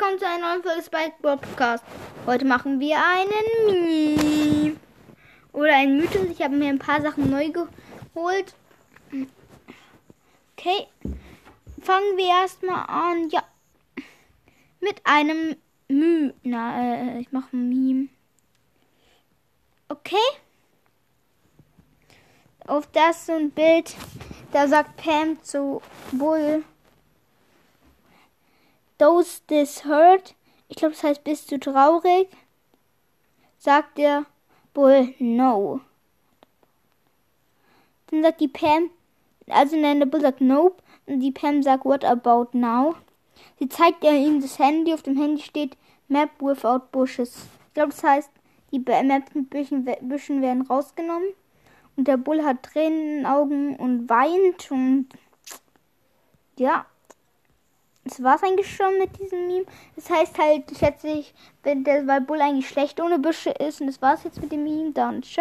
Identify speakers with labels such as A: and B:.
A: willkommen zu einer neuen Folge Spike Podcast. Heute machen wir einen Meme. Oder einen Mythos. Ich habe mir ein paar Sachen neu geholt. Okay. Fangen wir erstmal an. Ja. Mit einem Mü. Na, äh, ich mache ein Meme. Okay. Auf das so ein Bild. Da sagt Pam zu Bull. Does this hurt? Ich glaube, das heißt, bist du traurig? Sagt der Bull, no. Dann sagt die Pam, also nein, der Bull sagt nope. Und die Pam sagt, what about now? Sie zeigt ihm das Handy. Auf dem Handy steht Map without bushes. Ich glaube, das heißt, die Maps mit Büschen, Büschen werden rausgenommen. Und der Bull hat Tränen in den Augen und weint. Und ja, das war's eigentlich schon mit diesem Meme. Das heißt halt, schätze ich, wenn der weil Bull eigentlich schlecht ohne Büsche ist. Und das war's jetzt mit dem Meme. Dann ciao.